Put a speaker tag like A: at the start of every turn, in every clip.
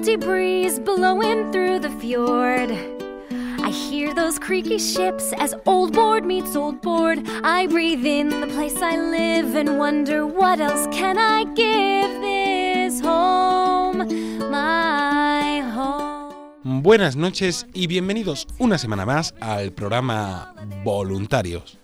A: Salty breeze blowing through the fjord. I hear those creaky ships as old board meets old board. I breathe in the place I live and wonder what else can I give this home, my home.
B: Buenas noches y bienvenidos una semana más al programa Voluntarios.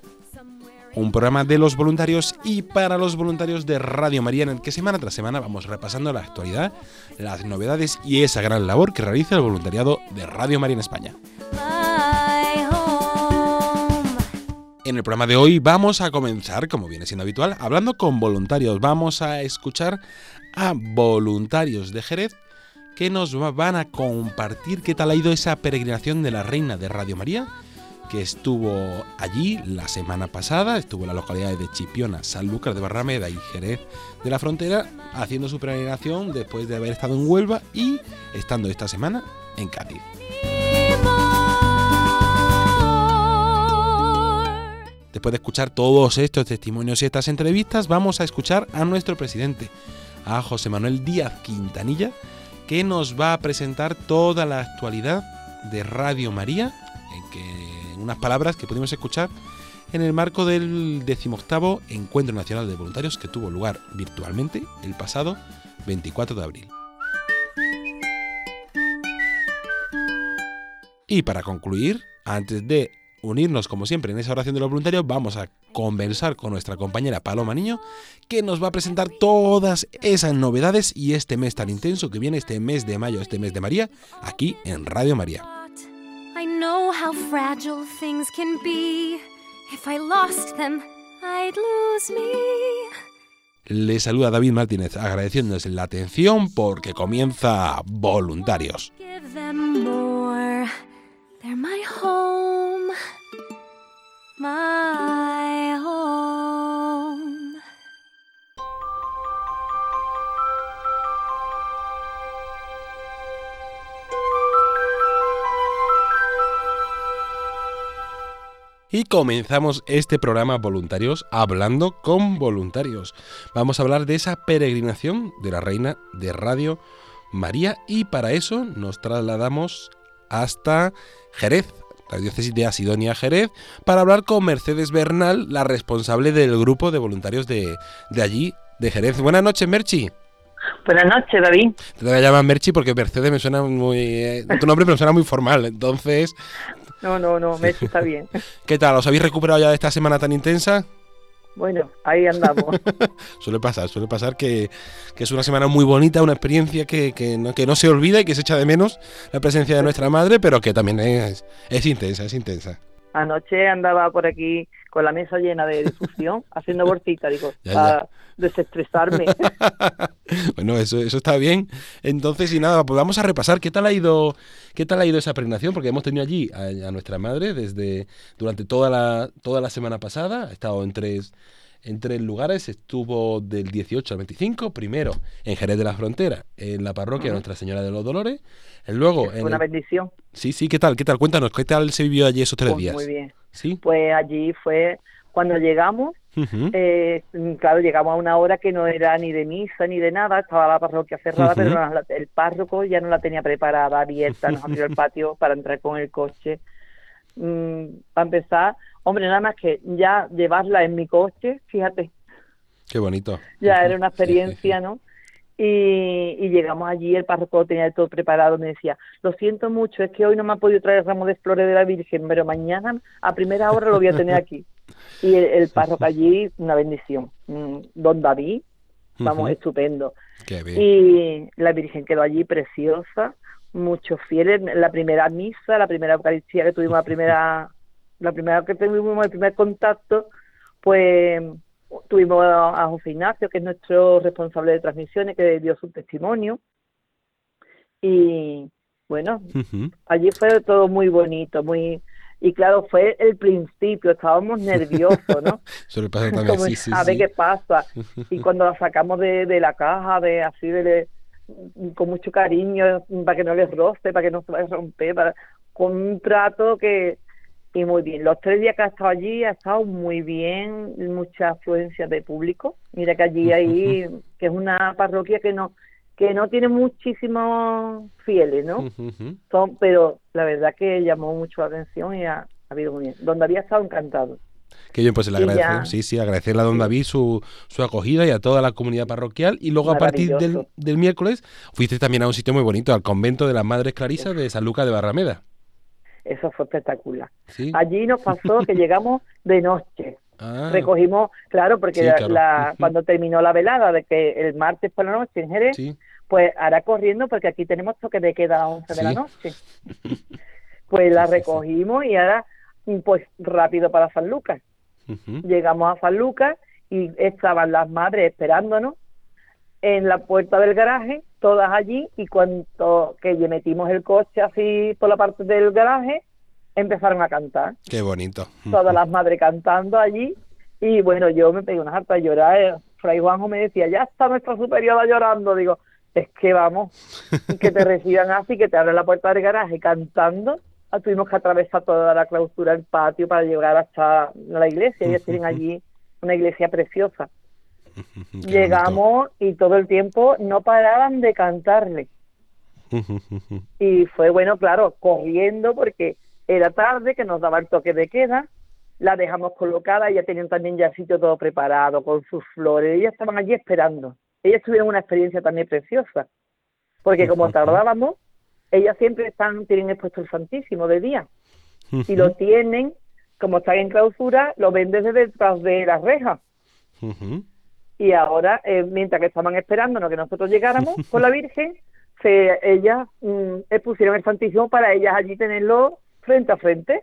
B: Un programa de los voluntarios y para los voluntarios de Radio María en el que semana tras semana vamos repasando la actualidad, las novedades y esa gran labor que realiza el voluntariado de Radio María en España. En el programa de hoy vamos a comenzar, como viene siendo habitual, hablando con voluntarios. Vamos a escuchar a voluntarios de Jerez que nos va- van a compartir qué tal ha ido esa peregrinación de la Reina de Radio María, que estuvo allí la semana pasada, estuvo en las localidades de Chipiona, Sanlúcar de Barrameda y Jerez de la Frontera, haciendo su peregrinación después de haber estado en Huelva y estando esta semana en Cádiz. Después de escuchar todos estos testimonios y estas entrevistas, vamos a escuchar a nuestro presidente, a José Manuel Díaz Quintanilla, que nos va a presentar toda la actualidad de Radio María, en que en unas palabras que pudimos escuchar en el marco del 18 Encuentro Nacional de Voluntarios que tuvo lugar virtualmente el pasado 24 de abril. Y para concluir, antes de unirnos como siempre en esa oración de los voluntarios, vamos a conversar con nuestra compañera Paloma Niño, que nos va a presentar todas esas novedades y este mes tan intenso que viene, este mes de mayo, este mes de María, aquí en Radio María.
A: I know how fragile things can be. If I lost them, I'd lose me.
B: Le saluda David Martínez agradeciéndoles la atención porque comienza Voluntarios.
A: Give them more. They're my home. My
B: Y comenzamos este programa Voluntarios hablando con voluntarios. Vamos a hablar de esa peregrinación de la Reina de Radio María y para eso nos trasladamos hasta Jerez, la diócesis de Asidonia Jerez, para hablar con Mercedes Bernal, la responsable del grupo de voluntarios de, de allí, de Jerez. Buenas noches, Merchi.
C: Buenas noches, David.
B: Te voy a llamar Merchi porque Mercedes me suena muy... eh, tu nombre me suena muy formal, entonces...
C: No, no, no, Messi está bien.
B: ¿Qué tal? ¿Os habéis recuperado ya de esta semana tan intensa?
C: Bueno, ahí andamos.
B: Suele pasar, suele pasar que, que es una semana muy bonita, una experiencia que, que no, que no se olvida y que se echa de menos la presencia de nuestra madre, pero que también es, es intensa, es intensa.
C: Anoche andaba por aquí con la mesa llena de difusión, haciendo bolsita, digo,
B: Ya,
C: para desestresarme.
B: bueno, eso, eso está bien. Entonces, y nada, pues vamos a repasar qué tal ha ido, qué tal ha ido esa peregrinación, porque hemos tenido allí a, a nuestra madre desde durante toda la, toda la semana pasada, ha estado en tres, en tres lugares, estuvo del 18 al 25, primero en Jerez de la Frontera, en la parroquia Nuestra Señora de los Dolores, luego
C: Fue
B: en
C: una
B: el-
C: bendición.
B: Sí, sí, ¿qué tal? ¿Qué tal? Cuéntanos, ¿qué tal se vivió allí esos tres
C: Pues
B: días?
C: muy bien.
B: Sí.
C: Pues allí fue cuando llegamos, eh, claro, llegamos a una hora que no era ni de misa ni de nada, estaba la parroquia cerrada, pero la- el párroco ya no la tenía preparada, abierta, nos abrió el patio para entrar con el coche mm, para empezar, hombre, nada más que ya llevarla en mi coche, fíjate,
B: Qué bonito.
C: ya era una
B: Sí, sí, sí.
C: experiencia, ¿no? Y, y llegamos allí, el párroco tenía todo preparado, me decía, lo siento mucho, es que hoy no me ha podido traer el ramo de flores de la Virgen, pero mañana a primera hora lo voy a tener aquí. Y el, el párroco allí, una bendición. Mm, Don David, vamos, estupendo.
B: Qué bien.
C: Y la Virgen quedó allí preciosa, muchos fieles. La primera misa, la primera Eucaristía que tuvimos, la primera, la primera que tuvimos el primer contacto, pues tuvimos a, José Ignacio, que es nuestro responsable de transmisiones, que dio su testimonio. Y bueno, allí fue todo muy bonito, muy y claro, fue el principio, estábamos nerviosos, ¿no?
B: Suele pasar también,
C: como
B: sí, sí,
C: a ver
B: sí.
C: qué pasa. Y cuando la sacamos de, de la caja, de así, de, con mucho cariño, para que no les roce, para que no se vaya a romper, para, con un trato que... Y muy bien. Los tres días que ha estado allí ha estado muy bien, mucha afluencia de público. Mira que allí hay, que es una parroquia que no que no tiene muchísimos fieles, ¿no? Son, pero la verdad que llamó mucho la atención y ha, ha habido muy bien. Donde había estado encantado.
B: Qué bien, pues le
C: ya-
B: sí, sí, agradecerle a don David su, su acogida y a toda la comunidad parroquial. Y luego a partir del, del miércoles fuiste también a un sitio muy bonito, al convento de las Madres Clarisas de San Lucas de Barrameda.
C: Eso fue espectacular.
B: ¿sí?
C: Allí nos pasó que llegamos de noche.
B: Ah,
C: Recogimos, claro, porque
B: Sí,
C: la-
B: claro.
C: la-
B: Ujú.
C: cuando terminó la velada de que el martes por la noche en Jerez,
B: sí.
C: pues hará corriendo porque aquí tenemos toque de queda a las 11 de la noche. Pues la recogimos y ahora, pues rápido para San Lucas. Llegamos a San Lucas y estaban las madres esperándonos en la puerta del garaje, todas allí, y cuando que metimos el coche así por la parte del garaje, empezaron a cantar.
B: Qué bonito.
C: Todas las madres cantando allí, y bueno, yo me pegué una harta a llorar. eh, Fray Juanjo me decía, ya está nuestra superiora llorando. Digo, es que vamos, que te reciban así, que te abren la puerta del garaje cantando. Ah, Tuvimos que atravesar toda la clausura del patio para llegar hasta la iglesia. Ellos tienen allí una iglesia preciosa. Llegamos y todo el tiempo no paraban de cantarle. Y fue bueno, claro, corriendo porque era tarde, que nos daba el toque de queda. La dejamos colocada, ya tenían también ya el sitio todo preparado con sus flores. Ellas estaban allí esperando. Ellas tuvieron una experiencia también preciosa. Porque como tardábamos, ellas siempre están tienen expuesto el Santísimo de día. Y lo tienen, como están en clausura, lo ven desde detrás de las rejas. y ahora eh, mientras que estaban esperándonos que nosotros llegáramos con la Virgen se ellas mm, eh, pusieron el Santísimo para ellas allí tenerlo frente a frente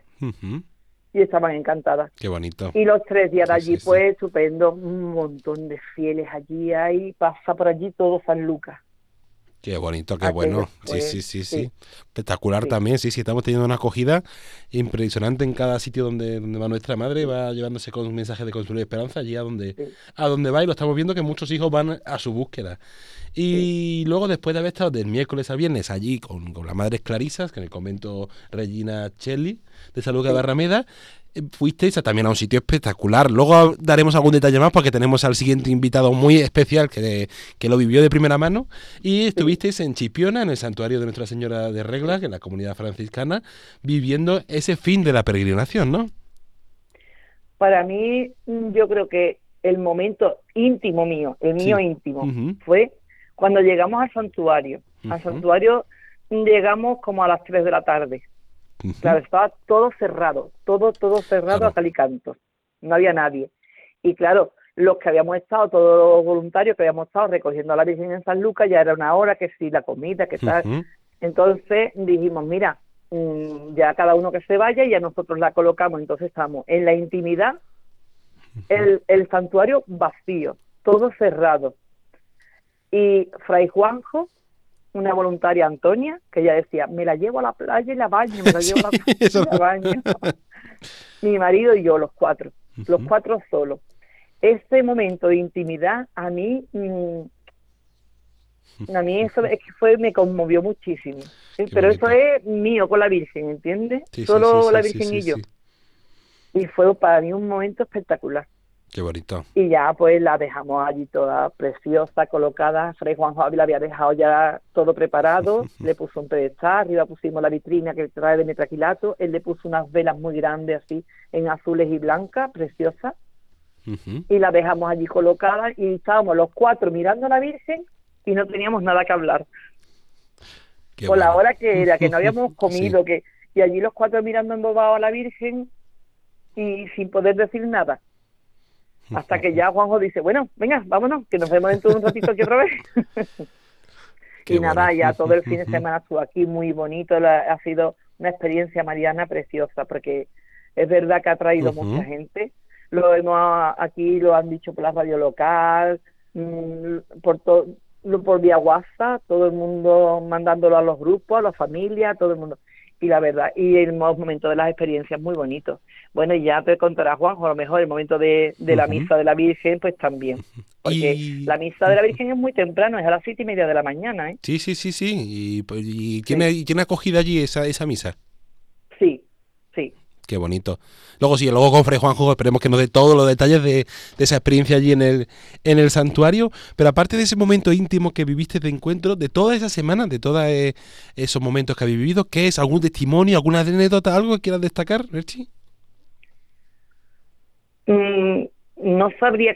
C: y estaban encantadas
B: Qué bonito.
C: y los tres días de
B: Sí,
C: allí
B: sí, sí.
C: pues estupendo un montón de fieles allí hay pasa por allí todo San Lucas
B: Qué bonito, qué
C: Aquello
B: bueno. sí, sí, sí, sí,
C: sí.
B: Espectacular también, sí, sí, estamos teniendo una acogida impresionante en cada sitio donde, donde va nuestra madre, va llevándose con un mensaje de consuelo y esperanza allí a donde, a donde va y lo estamos viendo que muchos hijos van a su búsqueda. Y luego, después de haber estado del miércoles al viernes allí con, con las madres clarisas, que en el convento Regina Chelli de de Barrameda, eh, fuisteis también a un sitio espectacular. Luego daremos algún detalle más porque tenemos al siguiente invitado muy especial que, que lo vivió de primera mano. Y estuvisteis en Chipiona, en el santuario de Nuestra Señora de Regla, que es la comunidad franciscana, viviendo ese fin de la peregrinación, ¿no?
C: para mí mm, yo creo que el momento íntimo mío el mío
B: Sí.
C: íntimo fue cuando llegamos al santuario al santuario llegamos como a las 3 de la tarde Claro, estaba todo cerrado, todo, todo cerrado
B: Claro.
C: a cal y canto. No había nadie. Y claro, los que habíamos estado, todos los voluntarios que habíamos estado recogiendo a la Virgen en San Lucas, ya era una hora que sí, la comida, que tal. Entonces dijimos, mira, mm, ya cada uno que se vaya y ya nosotros la colocamos. Entonces estamos en la intimidad, el, el santuario vacío, todo cerrado. Y Fray Juanjo, una voluntaria Antonia, que ella decía, me la llevo a la playa y la baño, me la llevo a la playa
B: eso
C: y la baño. Mi marido y yo, los cuatro, los cuatro solos. Ese momento de intimidad a mí, mm, a mí eso es que fue, me conmovió muchísimo.
B: Qué
C: Pero eso es mío con la Virgen, ¿entiendes?
B: Sí,
C: Solo
B: sí,
C: la Virgen y yo. Y fue para mí un momento espectacular.
B: Qué bonito.
C: Y ya pues la dejamos allí toda preciosa, colocada. Fray Juan Javi la había dejado ya todo preparado, le puso un pedestal, arriba pusimos la vitrina que trae de metraquilato, él le puso unas velas muy grandes así, en azules y blancas, preciosas, y la dejamos allí colocada y estábamos los cuatro mirando a la Virgen y no teníamos nada que hablar.
B: Qué
C: por la hora que era, que no habíamos
B: Sí.
C: comido, que y allí los cuatro mirando embobados a la Virgen y sin poder decir nada. Hasta que ya Juanjo dice, bueno, venga, vámonos, que nos vemos dentro de un ratito aquí otra vez. Y nada,
B: bueno.
C: ya todo el fin de semana estuvo aquí muy bonito, la- ha sido una experiencia mariana preciosa, porque es verdad que ha traído mucha gente. Lo hemos aquí lo han dicho por la radio local, mm, por todo por vía WhatsApp, todo el mundo mandándolo a los grupos, a las familias, todo el mundo. Y la verdad, y el mo- momento de las experiencias muy bonito. Bueno, y ya te contará Juanjo, a lo mejor el momento de, de la misa de la Virgen, pues también. Porque
B: Y-
C: la misa de la Virgen es muy temprano, es a las siete y media de la mañana, ¿eh?
B: Sí, sí, sí, sí. ¿Y, pues, y quién, ha- y quién ha acogido allí esa, esa misa? Qué bonito. Luego sí, luego con Fray Juanjo esperemos que nos dé todos los detalles de, de esa experiencia allí en el, en el santuario. Pero aparte de ese momento íntimo que viviste de encuentro, de toda esa semana, de todos eh, esos momentos que habéis vivido, ¿qué es? ¿Algún testimonio, alguna anécdota, algo que quieras destacar, Merchi?
C: Mm, no sabría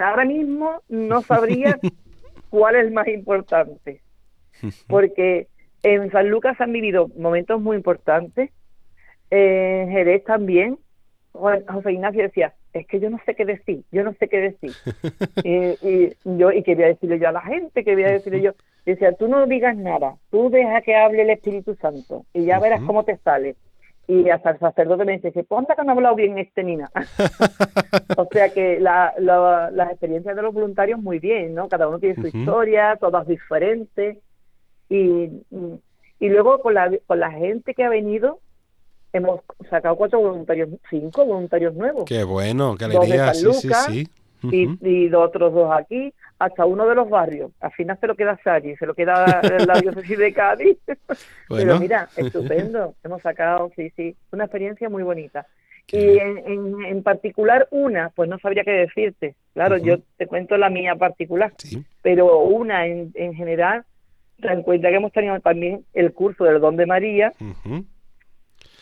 C: ahora mismo no sabría cuál es el más importante porque en San Lucas han vivido momentos muy importantes en Jerez también Juan- José Ignacio decía es que yo no sé qué decir yo no sé qué decir y, y yo y quería decirle yo a la gente quería decirle yo decía tú no digas nada tú deja que hable el Espíritu Santo y ya verás
B: Ujú.
C: cómo te sale y hasta el sacerdote me dice, ponte que no ha hablado bien este Nina. o sea que la, la- las experiencias de los voluntarios muy bien, ¿no? Cada uno tiene su
B: Ujú.
C: historia, todas diferentes. Y, y luego con la, con la gente que ha venido, hemos sacado cuatro voluntarios, cinco voluntarios nuevos.
B: Qué bueno, qué
C: Dos de
B: alegría.
C: San
B: Sí, sí,
C: Lucas
B: sí.
C: y, y otros dos aquí, hasta uno de los barrios. Al final se lo queda Sari, se lo queda la diócesis de Cádiz.
B: Bueno.
C: Pero mira, estupendo. Hemos sacado, sí, sí, una experiencia muy bonita.
B: Qué
C: Y en, en, en particular una, pues no sabría qué decirte. Claro, yo te cuento la mía particular,
B: Sí.
C: pero una en, en general, ten en cuenta que hemos tenido también el curso del Don de María,
B: Ujú.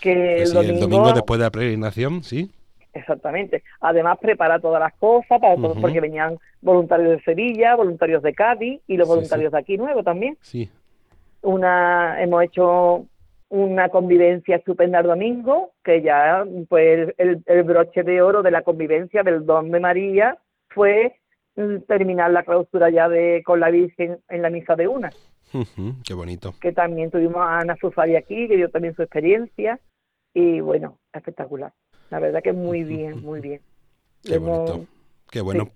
C: Que
B: Pues
C: el,
B: sí,
C: domingo,
B: el domingo después de la peregrinación, sí.
C: Exactamente. Además, prepara todas las cosas, para todo-
B: Ujú.
C: porque venían voluntarios de Sevilla, voluntarios de Cádiz y los
B: Sí,
C: voluntarios de aquí nuevo también.
B: Sí.
C: una hemos hecho una convivencia estupenda el domingo, que ya pues el, el broche de oro de la convivencia del Don de María fue mm, terminar la clausura ya de con la Virgen en la misa de una,
B: Ujú, Qué bonito.
C: que también tuvimos a Ana Sufari aquí, que dio también su experiencia, y bueno, espectacular. La verdad que muy bien, muy bien.
B: Qué
C: Hemos-
B: bonito. Qué bueno.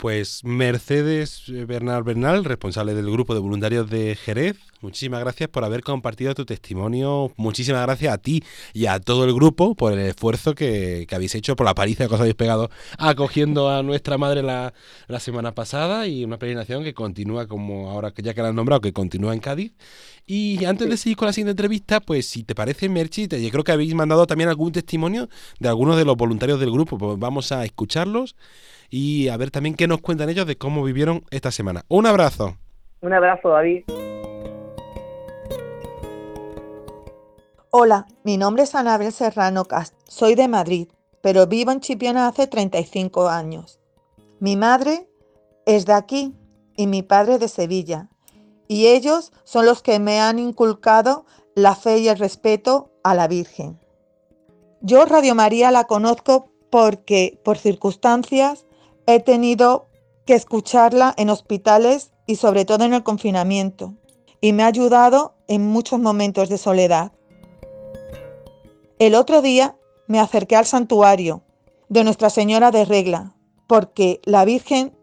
B: Pues Mercedes eh, Bernal Bernal, responsable del grupo de voluntarios de Jerez, muchísimas gracias por haber compartido tu testimonio. Muchísimas gracias a ti y a todo el grupo por el esfuerzo que, que habéis hecho, por la paliza que os habéis pegado acogiendo a nuestra madre la, la semana pasada y una peregrinación que continúa como ahora que ya que la han nombrado, que continúa en Cádiz. Y antes de seguir con la siguiente entrevista, pues si te parece, Merchi, te- yo creo que habéis mandado también algún testimonio de algunos de los voluntarios del grupo. Pues vamos a escucharlos y a ver también qué nos cuentan ellos de cómo vivieron esta semana. Un abrazo.
C: Un abrazo, David.
D: Hola, mi nombre es Anabel Serrano Cast. Soy de Madrid, pero vivo en Chipiona hace 35 años. Mi madre es de aquí y mi padre de Sevilla. Y ellos son los que me han inculcado la fe y el respeto a la Virgen. Yo Radio María la conozco porque por circunstancias he tenido que escucharla en hospitales y sobre todo en el confinamiento. Y me ha ayudado en muchos momentos de soledad. El otro día me acerqué al santuario de Nuestra Señora de Regla, porque la Virgen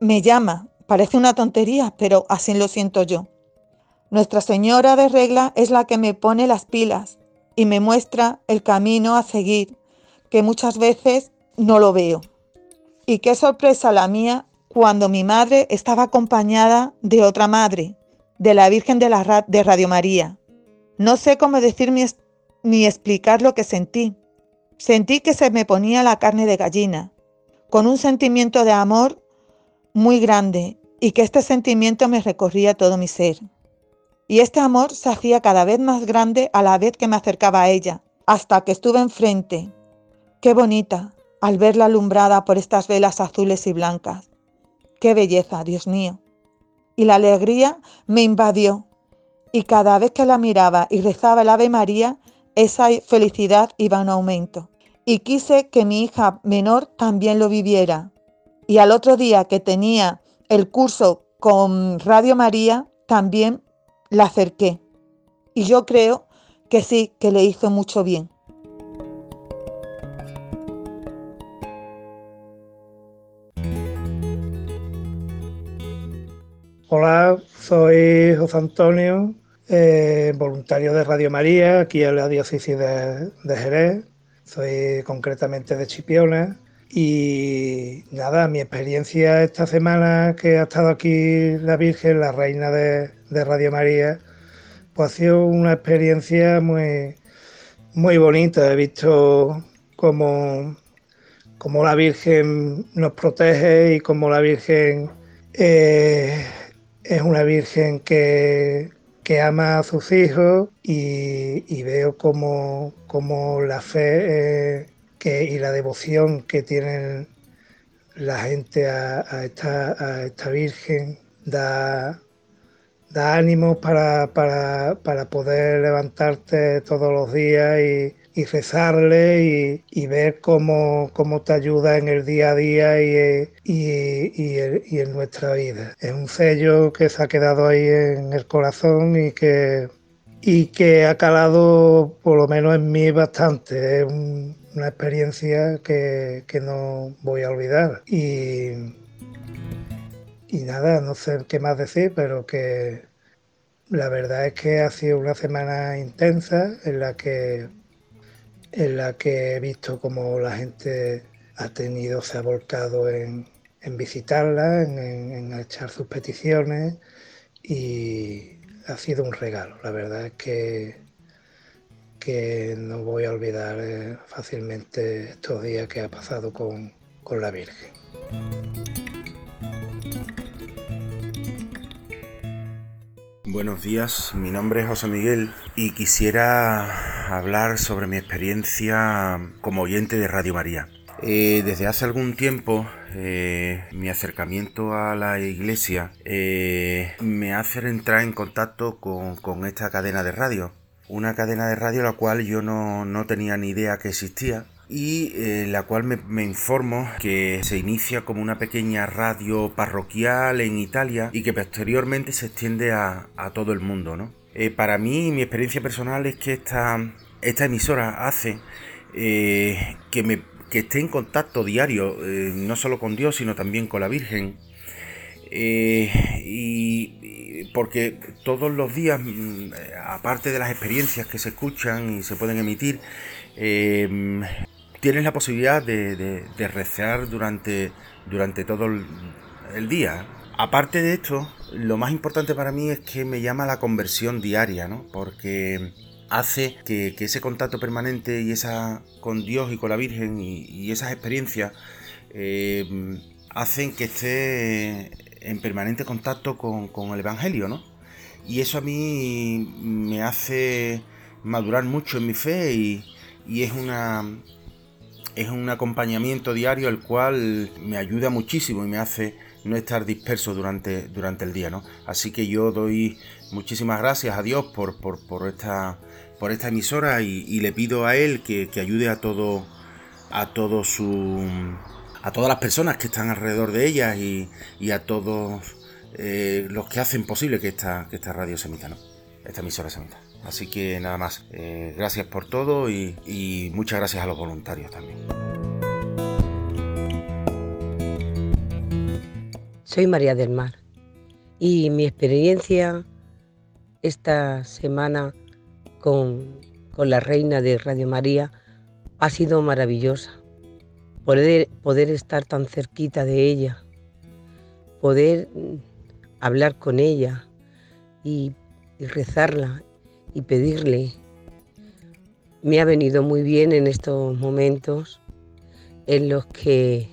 D: me llama. Parece una tontería, pero así lo siento yo. Nuestra Señora de Regla es la que me pone las pilas y me muestra el camino a seguir, que muchas veces no lo veo. Y qué sorpresa la mía cuando mi madre estaba acompañada de otra madre, de la Virgen de, la Radio María. No sé cómo decir es- ni explicar lo que sentí, Sentí que se me ponía la carne de gallina, con un sentimiento de amor muy grande y que este sentimiento me recorría todo mi ser. Y este amor se hacía cada vez más grande a la vez que me acercaba a ella, hasta que estuve enfrente. Qué bonita, al verla alumbrada por estas velas azules y blancas. Qué belleza, Dios mío. Y la alegría me invadió, y cada vez que la miraba y rezaba el Ave María, esa felicidad iba en aumento. Y quise que mi hija menor también lo viviera. Y al otro día que tenía el curso con Radio María, también la acerqué. Y yo creo que sí, que le hizo mucho bien.
E: Hola, soy José Antonio, eh, voluntario de Radio María, aquí en la diócesis de, Jerez. Soy concretamente de Chipiona. Y nada, mi experiencia esta semana que ha estado aquí la Virgen, la reina de, Radio María, pues ha sido una experiencia muy, muy bonita. He visto cómo, cómo la Virgen nos protege y cómo la Virgen eh, es una virgen que, ama a sus hijos y, veo como, la fe eh, y la devoción que tienen la gente a, esta, esta, virgen da, da ánimos para, para, poder levantarte todos los días y, y rezarle y, ver cómo, cómo, te ayuda en el día a día y, y, en nuestra vida. Es un sello que se ha quedado ahí en el corazón y que, y que ha calado por lo menos en mí bastante. Es una experiencia que, que, no voy a olvidar. Y, y nada, no sé qué más decir, pero que la verdad es que ha sido una semana intensa en la que en la que he visto cómo la gente ha tenido, se ha volcado en, visitarla, en, echar sus peticiones y ha sido un regalo. La verdad es que, que no voy a olvidar eh, fácilmente estos días que ha pasado con, con la Virgen.
F: Buenos días, mi nombre es José Miguel y quisiera hablar sobre mi experiencia como oyente de Radio María. Eh, desde hace algún tiempo eh, mi acercamiento a la iglesia eh, me hace entrar en contacto con, esta cadena de radio. Una cadena de radio la cual yo no, no tenía ni idea que existía y eh, la cual me, informo que se inicia como una pequeña radio parroquial en Italia y que posteriormente se extiende a, todo el mundo. ¿no? Eh, para mí, mi experiencia personal es que esta, esta emisora hace eh, que, me, que esté en contacto diario, no solo con Dios, sino también con la Virgen. y porque todos los días, mm, aparte de las experiencias que se escuchan y se pueden emitir, tienes la posibilidad de, rezar durante, durante todo el, día. Aparte de esto, lo más importante para mí es que me llama la conversión diaria, ¿no? Porque hace que, ese contacto permanente y esa con Dios y con la Virgen y, esas experiencias eh, hacen que esté en permanente contacto con, el Evangelio, ¿no? Y eso a mí me hace madurar mucho en mi fe y es una, es un acompañamiento diario el cual me ayuda muchísimo y me hace no estar disperso durante, durante el día, ¿no? Así que yo doy muchísimas gracias a Dios por, por, esta, por esta emisora y, le pido a Él que, ayude a todo, a todo su, a todas las personas que están alrededor de ellas y, a todos eh, los que hacen posible que esta, que esta radio se emita, ¿no? Esta emisora se emita. Así que nada más, eh, gracias por todo y, muchas gracias a los voluntarios también.
G: Soy María del Mar y mi experiencia esta semana con, con, la reina de Radio María ha sido maravillosa. Poder, poder estar tan cerquita de ella, poder hablar con ella y rezarla y pedirle me ha venido muy bien en estos momentos en los que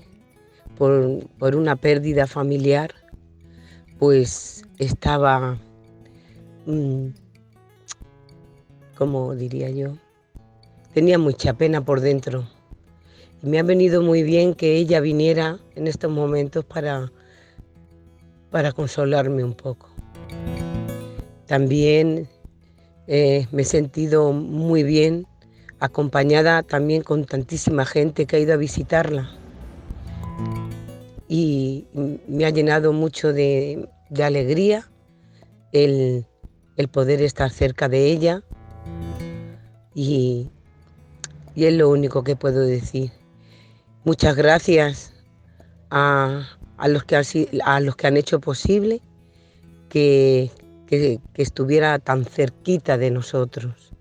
G: por, una pérdida familiar pues estaba, mm, como diría yo, tenía mucha pena por dentro. Y me ha venido muy bien que ella viniera en estos momentos para, para consolarme un poco. También eh, me he sentido muy bien acompañada también con tantísima gente que ha ido a visitarla. Y me ha llenado mucho de, alegría el, poder estar cerca de ella y, es lo único que puedo decir. Muchas gracias a, los, que a los que han hecho posible que estuviera tan cerquita de nosotros.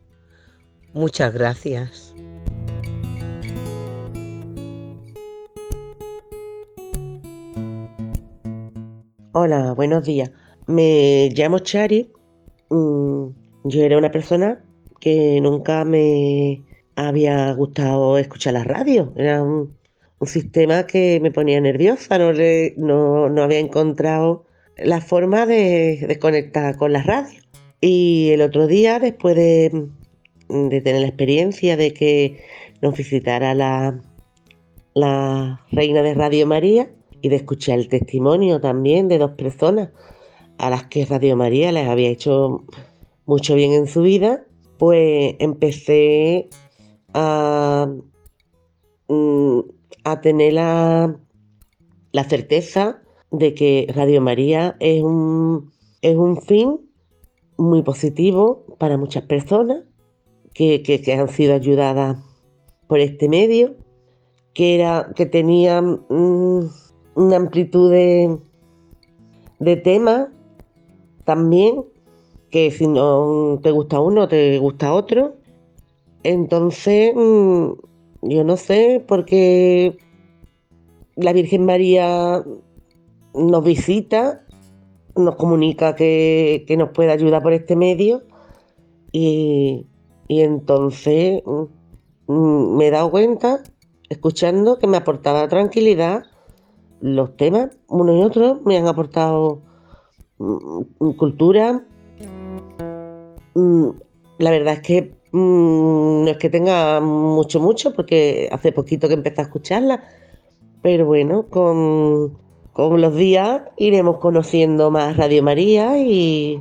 G: Muchas gracias.
H: Hola, buenos días. Me llamo Chari. Mm, yo era una persona que nunca me había gustado escuchar la radio. Era un, sistema que me ponía nerviosa. No, no, había encontrado la forma de, conectar con la radio. Y el otro día, después de, de tener la experiencia de que nos visitara la, la reina de Radio María y de escuchar el testimonio también de dos personas a las que Radio María les había hecho mucho bien en su vida, pues empecé a, mm, a tener la, la certeza de que Radio María es un, es un fin muy positivo para muchas personas que, han sido ayudadas por este medio, que, era, que tenía mm, una amplitud de, temas también, que si no te gusta uno, te gusta otro. Entonces, mm, yo no sé por qué la Virgen María nos visita, nos comunica que, que nos puede ayudar por este medio y, y entonces mm, mm, me he dado cuenta, escuchando, que me aportaba tranquilidad. Los temas, uno y otro, me han aportado mm, cultura. La verdad es que no es que tenga mucho, mucho, porque hace poquito que empecé a escucharla. Pero bueno, con, con los días iremos conociendo más Radio María y,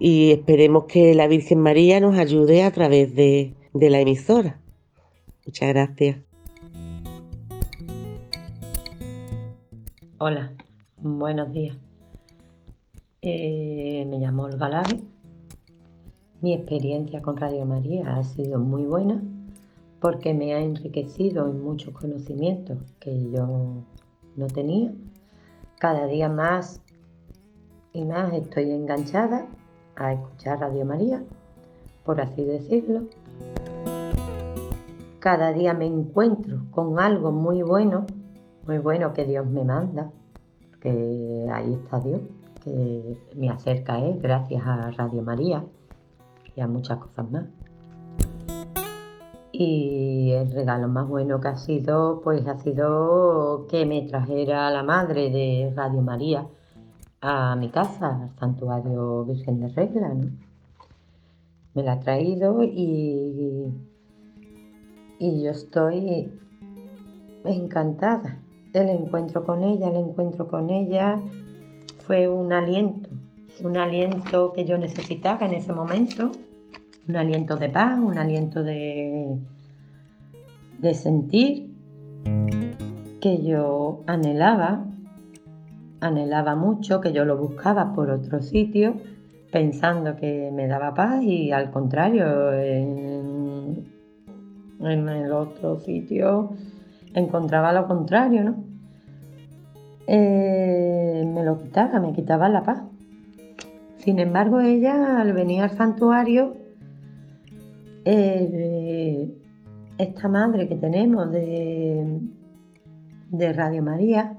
H: esperemos que la Virgen María nos ayude a través de, la emisora. Muchas gracias.
I: Hola, buenos días. Eh, me llamo Olga Lave. Mi experiencia con Radio María ha sido muy buena porque me ha enriquecido en muchos conocimientos que yo no tenía. Cada día más y más estoy enganchada a escuchar Radio María, por así decirlo. Cada día me encuentro con algo muy bueno, muy bueno que Dios me manda, que ahí está Dios, que me acerca a Él gracias a Radio María y a muchas cosas más. Y el regalo más bueno que ha sido, pues ha sido que me trajera la madre de Radio María a mi casa, al santuario Virgen de Regla, ¿no? Me la ha traído y, y yo estoy encantada. El encuentro con ella, el encuentro con ella fue un aliento, un aliento que yo necesitaba en ese momento, un aliento de paz, un aliento de, de sentir que yo anhelaba anhelaba mucho, que yo lo buscaba por otro sitio, pensando que me daba paz y al contrario, en, el otro sitio encontraba lo contrario, ¿no? Eh, me lo quitaba, me quitaba la paz. Sin embargo, ella al venir al santuario, eh, esta madre que tenemos de, Radio María,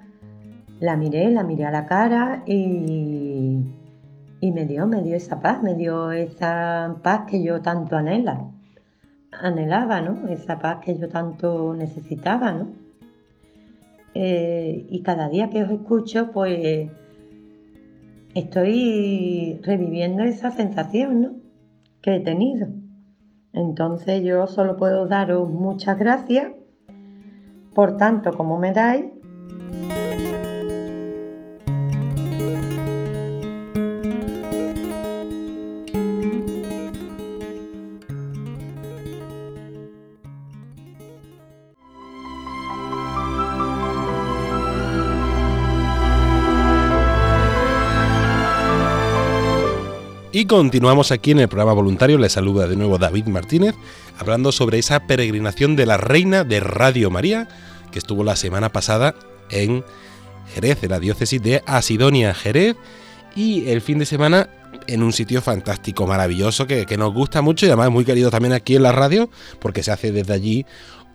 I: la miré, la miré a la cara y, y me dio, me dio esa paz, me dio esa paz que yo tanto anhela, anhelaba, ¿no? Esa paz que yo tanto necesitaba, ¿no? Eh, y cada día que os escucho, pues estoy reviviendo esa sensación, ¿no? Que he tenido. Entonces yo solo puedo daros muchas gracias por tanto como me dais
B: Continuamos aquí en el programa voluntario. Les saluda de nuevo David Martínez, hablando sobre esa peregrinación de la Reina de Radio María, que estuvo la semana pasada en Jerez, en la diócesis de Asidonia, Jerez, y el fin de semana en un sitio fantástico, maravilloso, que, que nos gusta mucho y además muy querido también aquí en la radio, porque se hace desde allí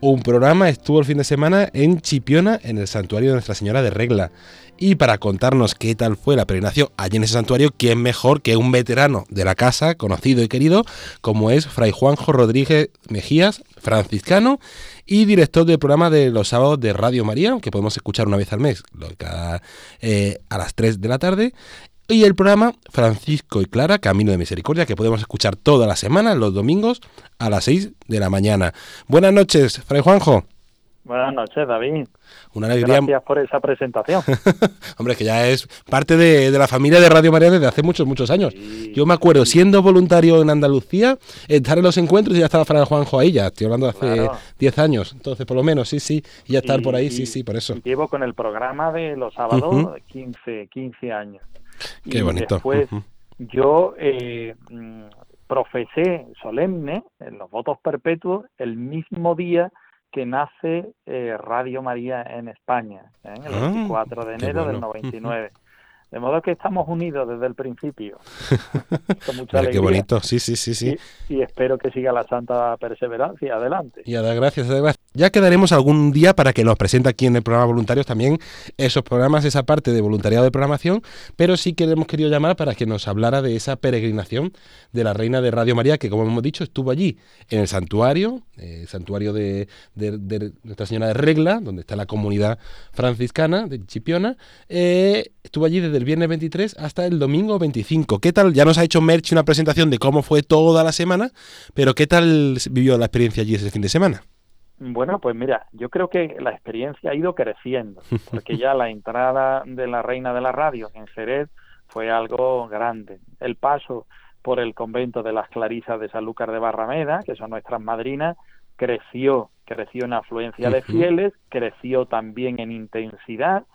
B: un programa. Estuvo el fin de semana en Chipiona, en el santuario de Nuestra Señora de Regla. Y para contarnos qué tal fue la peregrinación allí en ese santuario, ¿quién mejor que un veterano de la casa, conocido y querido, como es Fray Juanjo Rodríguez Mejías, franciscano y director del programa de los sábados de Radio María, que podemos escuchar una vez al mes, eh, a las 3 de la tarde, y el programa Francisco y Clara, Camino de Misericordia, que podemos escuchar toda la semana, los domingos, a las 6 de la mañana. Buenas noches, Fray Juanjo.
J: Buenas noches, David.
B: Una alegría.
J: Gracias por esa presentación.
B: Hombre, que ya es parte de, la familia de Radio María desde hace muchos, muchos años. Yo me acuerdo, siendo voluntario en Andalucía, estar en los encuentros y ya estaba Fran Juanjo ahí, ya estoy hablando de hace 10 años. Entonces, por lo menos, sí, sí, y ya estar por ahí, sí, sí, por eso.
J: Llevo con el programa de los sábados 15, 15 años.
B: Qué bonito.
J: Después, yo eh, mm, profesé solemne en los votos perpetuos el mismo día que nace eh, Radio María en España, ¿eh? el 24 ah, de enero del 99. De modo que estamos unidos desde el principio.
B: Con mucha alegría. Qué bonito, sí, sí, sí. sí.
J: Y, espero que siga la santa perseverancia. Adelante.
B: Y a dar gracias, a dar gracias. Ya quedaremos algún día para que nos presente aquí en el programa Voluntarios también esos programas, esa parte de voluntariado de programación, pero sí que le hemos querido llamar para que nos hablara de esa peregrinación de la Reina de Radio María, que como hemos dicho estuvo allí en el santuario, el santuario de, Nuestra Señora de Regla, donde está la comunidad franciscana de Chipiona, eh, estuvo allí desde el viernes 23 hasta el domingo 25. ¿Qué tal? Ya nos ha hecho Merch una presentación de cómo fue toda la semana, pero ¿qué tal vivió la experiencia allí ese fin de semana?
J: Bueno, pues mira, yo creo que la experiencia ha ido creciendo, porque ya la entrada de la reina de la radio en Jerez fue algo grande. El paso por el convento de las Clarisas de Sanlúcar de Barrameda, que son nuestras madrinas, creció, creció en afluencia de fieles, creció también en intensidad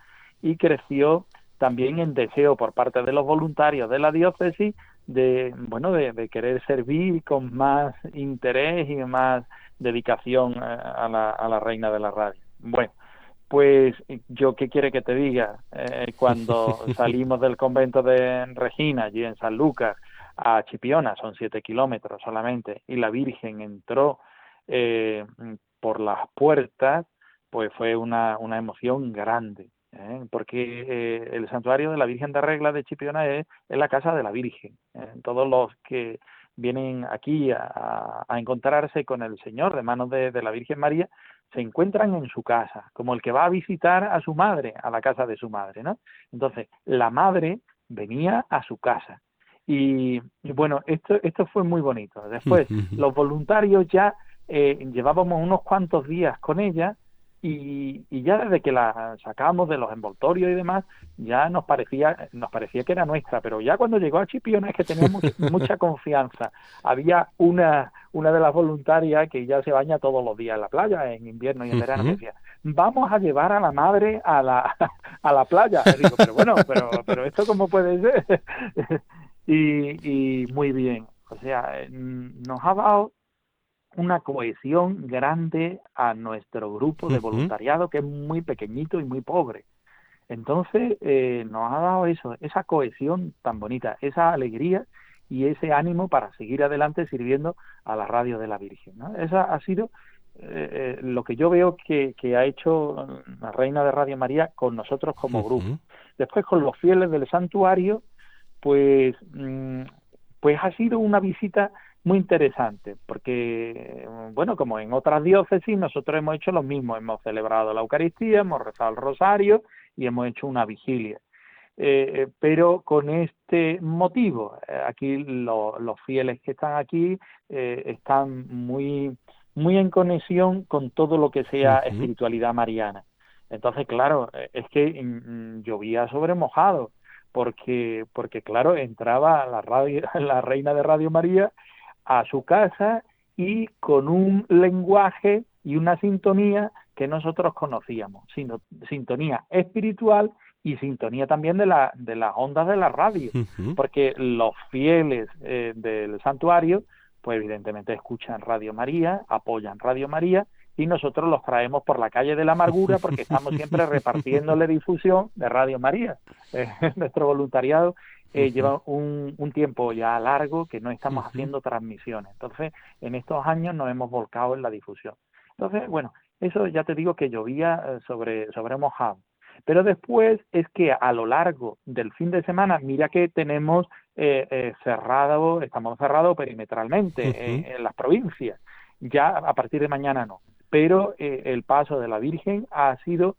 J: y creció también en deseo por parte de los voluntarios de la diócesis de bueno de querer servir con más interés y más dedicación eh, a la, a la reina de la radio. Bueno, pues yo qué quiere que te diga, eh, cuando salimos del convento de Regina, allí en San Lucas, a Chipiona, son siete kilómetros solamente, y la Virgen entró eh, por las puertas, pues fue una, una emoción grande, porque el santuario de la Virgen de Regla de Chipiona es, es la casa de la Virgen. todos los que vienen aquí a, encontrarse con el Señor de manos de, la Virgen María, se encuentran en su casa, como el que va a visitar a su madre, a la casa de su madre, ¿no? Entonces, la madre venía a su casa. Y, bueno, esto, esto fue muy bonito. Después, los voluntarios ya eh, llevábamos unos cuantos días con ella y, ya desde que la sacamos de los envoltorios y demás, ya nos parecía, nos parecía que era nuestra, pero ya cuando llegó a Chipiona es que teníamos mucha confianza. Había una, una de las voluntarias que ya se baña todos los días en la playa, en invierno y en verano, que decía, vamos a llevar a la madre a la, a la playa. digo, pero bueno, pero, pero esto cómo puede ser. y, y muy bien. O sea, nos ha dado una cohesión grande a nuestro grupo de voluntariado que es muy pequeñito y muy pobre. Entonces eh, nos ha dado eso, esa cohesión tan bonita, esa alegría y ese ánimo para seguir adelante sirviendo a la radio de la Virgen. ¿no? Esa ha sido eh, eh, lo que yo veo que, que, ha hecho la Reina de Radio María con nosotros como grupo. Después con los fieles del santuario, pues, mm, pues ha sido una visita muy interesante, porque, bueno, como en otras diócesis, nosotros hemos hecho lo mismo, hemos celebrado la Eucaristía, hemos rezado el rosario y hemos hecho una vigilia. Eh, pero con este motivo, eh, aquí los fieles que están aquí eh, están muy, muy en conexión con todo lo que sea espiritualidad mariana. Entonces, claro, es que mm, llovía sobre mojado, porque, porque claro, entraba la, radio, la reina de Radio María a su casa y con un lenguaje y una sintonía que nosotros conocíamos, sino, sintonía espiritual y sintonía también de, la, de las ondas de la radio, porque los fieles eh, del santuario, pues evidentemente escuchan Radio María, apoyan Radio María y nosotros los traemos por la calle de la amargura porque estamos siempre repartiéndole difusión de Radio María. Eh, nuestro voluntariado eh, lleva un, un, tiempo ya largo que no estamos haciendo transmisiones. Entonces, en estos años nos hemos volcado en la difusión. Entonces, bueno, eso ya te digo que llovía eh, sobre, sobre mojado. Pero después es que a lo largo del fin de semana, mira que tenemos eh, cerrado, estamos cerrados perimetralmente en las provincias. Ya a partir de mañana no pero eh, el paso de la Virgen ha sido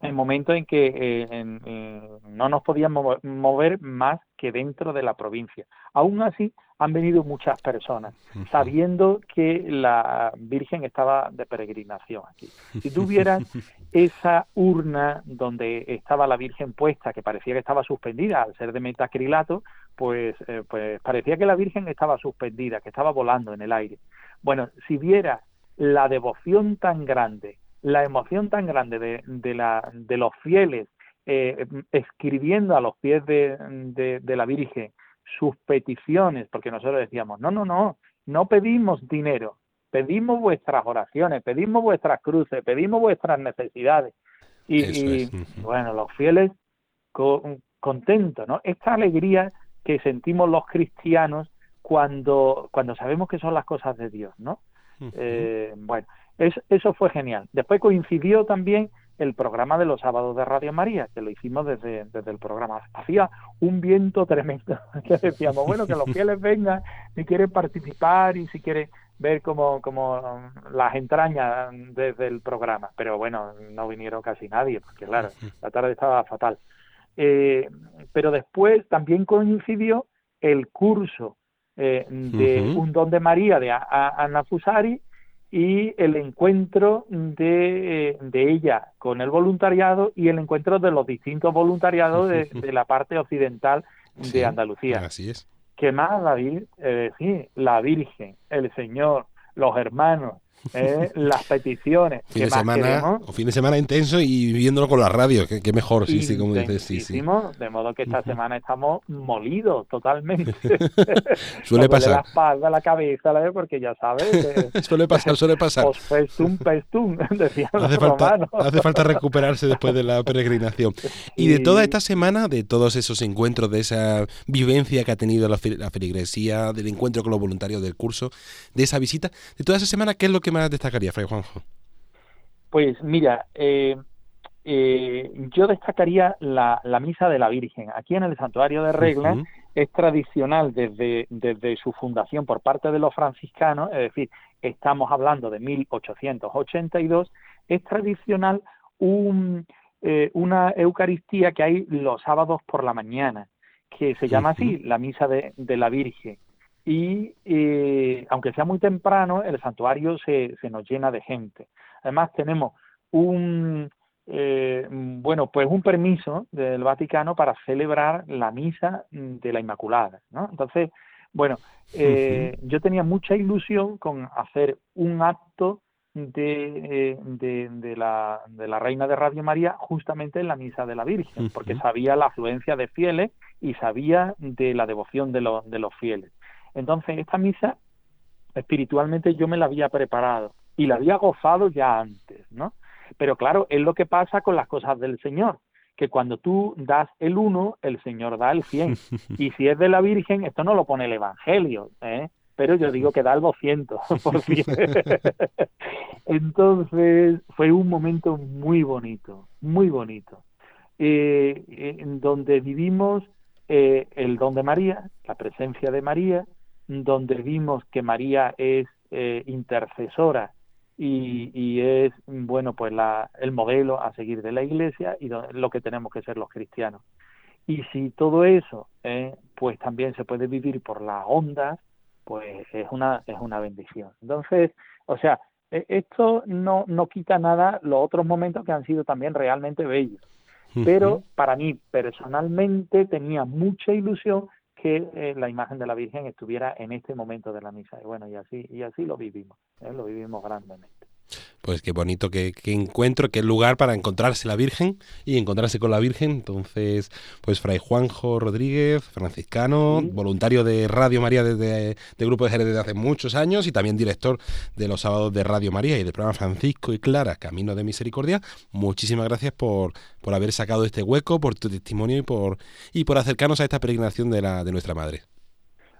J: el momento en que eh, no nos podíamos mover más que dentro de la provincia. Aún así, han venido muchas personas, sabiendo que la Virgen estaba de peregrinación aquí. Si tuvieras esa urna donde estaba la Virgen puesta, que parecía que estaba suspendida al ser de metacrilato, pues, eh, pues parecía que la Virgen estaba suspendida, que estaba volando en el aire. Bueno, si vieras la devoción tan grande, la emoción tan grande de, de, la, de los fieles eh, escribiendo a los pies de, de, la Virgen sus peticiones, porque nosotros decíamos, no, no, no, no pedimos dinero, pedimos vuestras oraciones, pedimos vuestras cruces, pedimos vuestras necesidades. Y, bueno, los fieles contentos, ¿no? Esta alegría que sentimos los cristianos cuando, cuando sabemos que son las cosas de Dios, ¿no? Eh, bueno, eso fue genial. Después coincidió también el programa de los sábados de Radio María, que lo hicimos desde, desde el programa. Hacía un viento tremendo, que decíamos, bueno, que los fieles vengan si quieren participar y si quieren ver como, como las entrañas desde el programa. Pero bueno, no vinieron casi nadie, porque claro, la tarde estaba fatal. Eh, pero después también coincidió el curso eh, de un don de María de Ana Fusari y el encuentro de, eh, de, ella con el voluntariado y el encuentro de los distintos voluntariados de, la parte occidental de Andalucía.
B: Así es.
J: ¿Qué más, David? Eh, sí, la Virgen, el Señor, los hermanos, ¿eh? las peticiones.
B: Fin de semana, o fin de semana intenso y viéndolo con la radio, que, mejor, sí, sí, como dices, sí, sí.
J: De modo que esta semana estamos molidos totalmente.
B: suele pasar.
J: la espalda, la cabeza, porque ya sabes.
B: suele pasar, suele pasar.
J: pestum, pestum, decía
B: hace falta, hace falta recuperarse después de la peregrinación. Y de toda esta semana, de todos esos encuentros, de esa vivencia que ha tenido la, la feligresía, del encuentro con los voluntarios del curso, de esa visita, de toda esa semana, ¿qué es lo que más destacaría, Fray Juanjo?
J: Pues mira, eh, eh, yo destacaría la, misa de la Virgen. Aquí en el Santuario de Regla es tradicional desde, desde su fundación por parte de los franciscanos, es decir, estamos hablando de 1882, es tradicional un, eh, una Eucaristía que hay los sábados por la mañana, que se llama así, la misa de, de la Virgen y eh, aunque sea muy temprano, el santuario se, se, nos llena de gente. Además tenemos un eh, bueno pues un permiso del Vaticano para celebrar la misa de la Inmaculada, ¿no? Entonces bueno eh, yo tenía mucha ilusión con hacer un acto de, de, de, la, de la Reina de Radio María justamente en la Misa de la Virgen, porque sabía la afluencia de fieles y sabía de la devoción de, los de los fieles. Entonces, esta misa, espiritualmente yo me la había preparado y la había gozado ya antes, ¿no? Pero claro, es lo que pasa con las cosas del Señor, que cuando tú das el uno, el Señor da el cien. Y si es de la Virgen, esto no lo pone el Evangelio, ¿eh? pero yo digo que da el 200 por Entonces fue un momento muy bonito, muy bonito, eh, en donde vivimos eh, el don de María, la presencia de María, donde vimos que María es eh, intercesora y, es, bueno, pues la, el modelo a seguir de la Iglesia y lo que tenemos que ser los cristianos. Y si todo eso, eh, pues también se puede vivir por las ondas, pues es una, es una bendición. Entonces, o sea, e, esto no, no quita nada los otros momentos que han sido también realmente bellos. Pero para mí personalmente tenía mucha ilusión que eh, la imagen de la Virgen estuviera en este momento de la misa. Y bueno, y así, y así lo vivimos, ¿eh? lo vivimos grandemente.
B: Pues qué bonito que, encuentro, qué lugar para encontrarse la Virgen y encontrarse con la Virgen. Entonces, pues Fray Juanjo Rodríguez, franciscano, voluntario de Radio María desde de Grupo de Jerez desde hace muchos años y también director de los sábados de Radio María y del programa Francisco y Clara, Camino de Misericordia. Muchísimas gracias por, por haber sacado este hueco, por tu testimonio y por, y por acercarnos a esta peregrinación de, la, de nuestra Madre.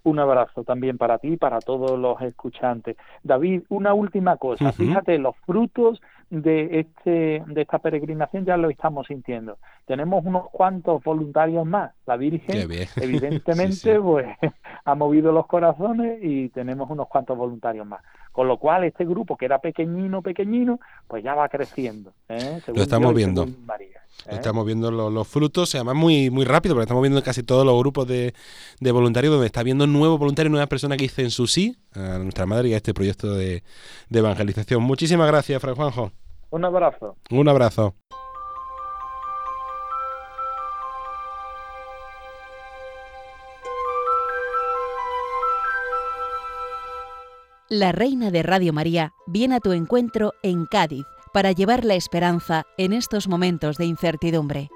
J: Un abrazo también para ti y para todos los escuchantes. David, una última cosa. Fíjate, los frutos de este de esta peregrinación ya lo estamos sintiendo. Tenemos unos cuantos voluntarios más. La Virgen, evidentemente, pues ha movido los corazones y tenemos unos cuantos voluntarios más. Con lo cual, este grupo que era pequeñino, pequeñino, pues ya va creciendo. ¿eh?
B: lo estamos viendo. ¿eh? Estamos viendo los, frutos, además muy, muy rápido, porque estamos viendo casi todos los grupos de, de voluntarios donde está viendo nuevos voluntarios, nuevas personas que dicen su sí a nuestra madre y a este proyecto de, de evangelización. Muchísimas gracias, Fray Juanjo.
J: Un abrazo.
B: Un abrazo.
K: La Reina de Radio María viene a tu encuentro en Cádiz para llevar la esperanza en estos momentos de incertidumbre.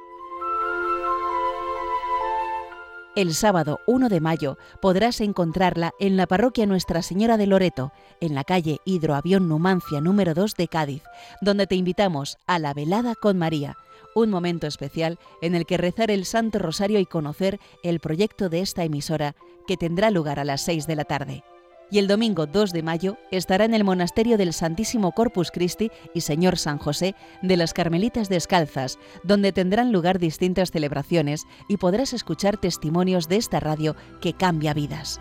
K: El sábado 1 de mayo podrás encontrarla en la parroquia Nuestra Señora de Loreto, en la calle Hidroavión Numancia número 2 de Cádiz, donde te invitamos a la velada con María, un momento especial en el que rezar el Santo Rosario y conocer el proyecto de esta emisora que tendrá lugar a las 6 de la tarde y el domingo 2 de mayo estará en el Monasterio del Santísimo Corpus Christi y Señor San José de las Carmelitas Descalzas, donde tendrán lugar distintas celebraciones y podrás escuchar testimonios de esta radio que cambia vidas.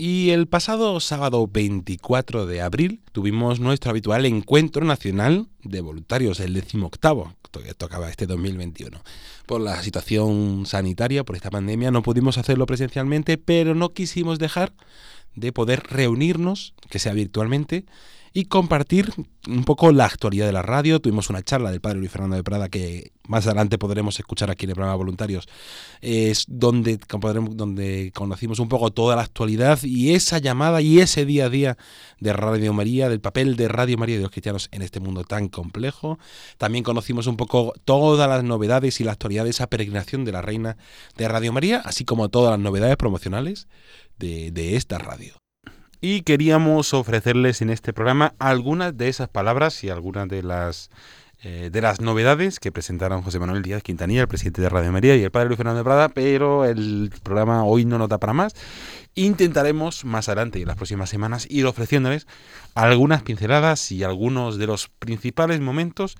B: Y el pasado sábado 24 de abril tuvimos nuestro habitual encuentro nacional de voluntarios, el 18 que tocaba este 2021. Por la situación sanitaria, por esta pandemia, no pudimos hacerlo presencialmente, pero no quisimos dejar de poder reunirnos, que sea virtualmente, y compartir un poco la actualidad de la radio. Tuvimos una charla del padre Luis Fernando de Prada que más adelante podremos escuchar aquí en el programa Voluntarios, es donde, donde conocimos un poco toda la actualidad y esa llamada y ese día a día de Radio María, del papel de Radio María y de los cristianos en este mundo tan complejo. También conocimos un poco todas las novedades y la actualidad de esa peregrinación de la Reina de Radio María, así como todas las novedades promocionales de, de esta radio y queríamos ofrecerles en este programa algunas de esas palabras y algunas de las eh, de las novedades que presentaron José Manuel Díaz Quintanilla, el presidente de Radio María, y el padre Luis Fernando de Prada, pero el programa hoy no nos da para más. Intentaremos más adelante y en las próximas semanas ir ofreciéndoles algunas pinceladas y algunos de los principales momentos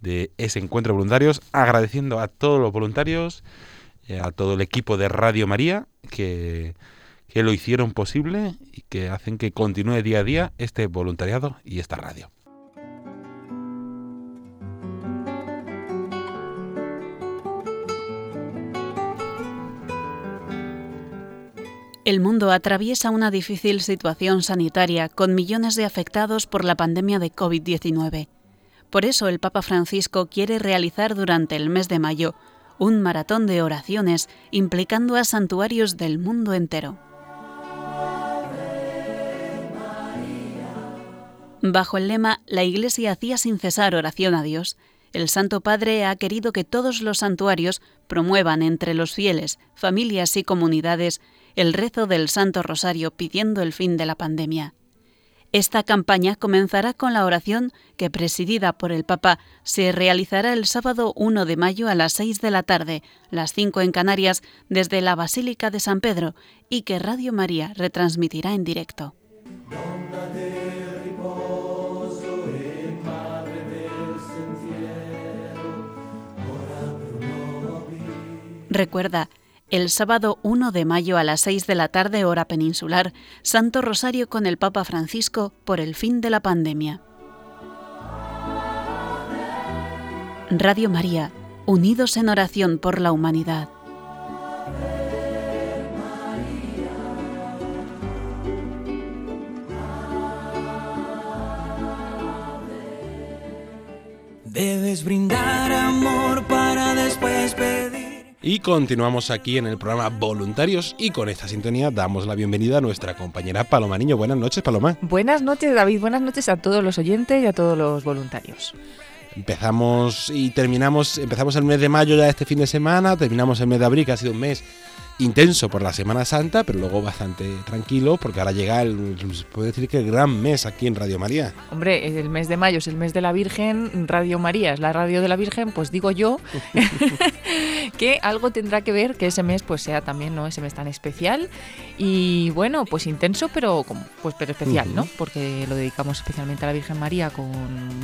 B: de ese encuentro de voluntarios, agradeciendo a todos los voluntarios, eh, a todo el equipo de Radio María que que lo hicieron posible y que hacen que continúe día a día este voluntariado y esta radio.
K: El mundo atraviesa una difícil situación sanitaria con millones de afectados por la pandemia de COVID-19. Por eso el Papa Francisco quiere realizar durante el mes de mayo un maratón de oraciones implicando a santuarios del mundo entero. Bajo el lema La Iglesia hacía sin cesar oración a Dios,
L: el Santo Padre ha querido que todos los santuarios promuevan entre los fieles, familias y comunidades el rezo del Santo Rosario pidiendo el fin de la pandemia. Esta campaña comenzará con la oración que, presidida por el Papa, se realizará el sábado 1 de mayo a las 6 de la tarde, las 5 en Canarias, desde la Basílica de San Pedro, y que Radio María retransmitirá en directo. Recuerda, el sábado 1 de mayo a las 6 de la tarde hora peninsular, Santo Rosario con el Papa Francisco por el fin de la pandemia. Radio María, unidos en oración por la humanidad.
M: Debes brindar amor para después pedir.
B: Y continuamos aquí en el programa Voluntarios y con esta sintonía damos la bienvenida a nuestra compañera Paloma Niño. Buenas noches, Paloma.
N: Buenas noches, David. Buenas noches a todos los oyentes y a todos los voluntarios.
B: Empezamos y terminamos, empezamos el mes de mayo ya este fin de semana, terminamos el mes de abril, que ha sido un mes intenso por la Semana Santa, pero luego bastante tranquilo, porque ahora llega el, se puede decir que el gran mes aquí en Radio María.
N: Hombre, el mes de mayo es el mes de la Virgen, Radio María es la radio de la Virgen, pues digo yo que algo tendrá que ver que ese mes pues sea también no ese mes tan especial y bueno, pues intenso, pero pues pero especial, ¿no? Porque lo dedicamos especialmente a la Virgen María con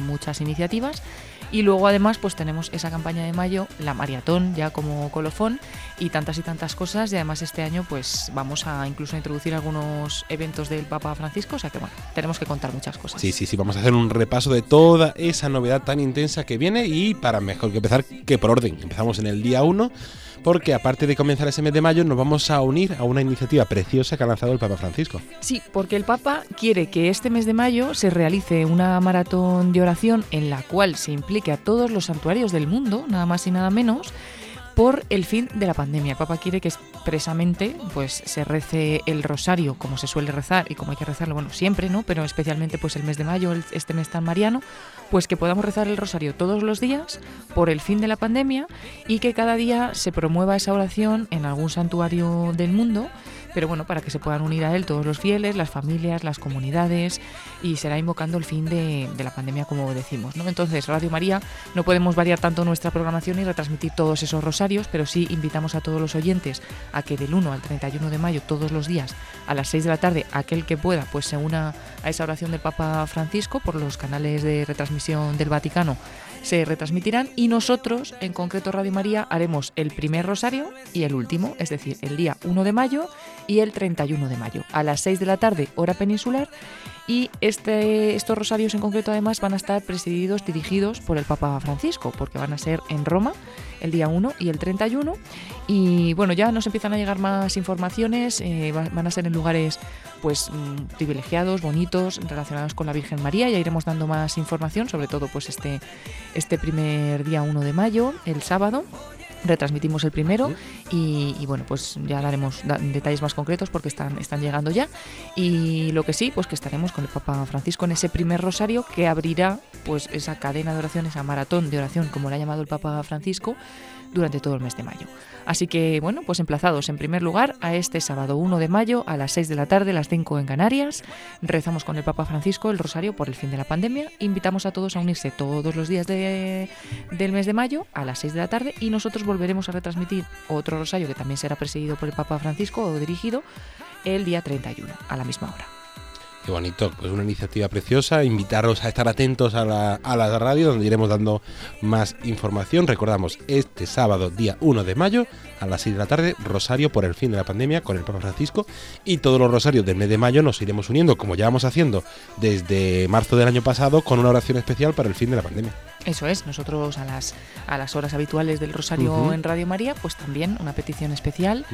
N: muchas iniciativas y luego además pues tenemos esa campaña de mayo, la maratón ya como colofón y tantas y tantas cosas y además este año pues vamos a incluso introducir algunos eventos del Papa Francisco, o sea que bueno, tenemos que contar muchas cosas.
B: Sí, sí, sí, vamos a hacer un repaso de toda esa novedad tan intensa que viene y para mejor que empezar que por orden. Empezamos en el día 1 porque aparte de comenzar ese mes de mayo nos vamos a unir a una iniciativa preciosa que ha lanzado el Papa Francisco.
N: Sí, porque el Papa quiere que este mes de mayo se realice una maratón de oración en la cual se implique a todos los santuarios del mundo, nada más y nada menos, por el fin de la pandemia. El Papa quiere que expresamente pues se rece el rosario como se suele rezar y como hay que rezarlo, bueno, siempre, ¿no? Pero especialmente pues el mes de mayo, este mes tan mariano, pues que podamos rezar el rosario todos los días por el fin de la pandemia y que cada día se promueva esa oración en algún santuario del mundo pero bueno, para que se puedan unir a él todos los fieles, las familias, las comunidades y será invocando el fin de, la pandemia como decimos. ¿no? Entonces, Radio María no podemos variar tanto nuestra programación y retransmitir todos esos rosarios, pero sí invitamos a todos los oyentes a que del 1 al 31 de mayo, todos los días, a las 6 de la tarde, aquel que pueda, pues se una a esa oración del Papa Francisco por los canales de retransmisión del Vaticano se retransmitirán y nosotros, en concreto Radio María, haremos el primer rosario y el último, es decir, el día 1 de mayo y el 31 de mayo, a las 6 de la tarde, hora peninsular. Y este, estos rosarios en concreto además van a estar presididos, dirigidos por el Papa Francisco, porque van a ser en Roma el día 1 y el 31. Y bueno, ya nos empiezan a llegar más informaciones, eh, van a ser en lugares pues mm, privilegiados, bonitos, relacionados con la Virgen María. Ya iremos dando más información, sobre todo pues este, este primer día 1 de mayo, el sábado retransmitimos el primero y, bueno pues ya daremos detalles más concretos porque están están llegando ya. Y lo que sí pues que estaremos con el Papa Francisco en ese primer rosario que abrirá pues esa cadena de oración esa maratón de oración como le ha llamado el Papa Francisco durante todo el mes de mayo. Así que, bueno, pues emplazados en primer lugar a este sábado 1 de mayo a las 6 de la tarde, las 5 en Canarias. Rezamos con el Papa Francisco el rosario por el fin de la pandemia. Invitamos a todos a unirse todos los días de, del mes de mayo a las 6 de la tarde y nosotros volveremos a retransmitir otro rosario que también será presidido por el Papa Francisco o dirigido el día 31 a la misma hora.
B: Qué bonito, pues una iniciativa preciosa. Invitaros a estar atentos a la, a la radio donde iremos dando más información. Recordamos, este sábado, día 1 de mayo, a las 6 de la tarde, Rosario por el fin de la pandemia con el Papa Francisco. Y todos los rosarios del mes de mayo nos iremos uniendo, como ya vamos haciendo desde marzo del año pasado, con una oración especial para el fin de la pandemia.
N: Eso es, nosotros a las, a las horas habituales del Rosario en Radio María, pues también una petición especial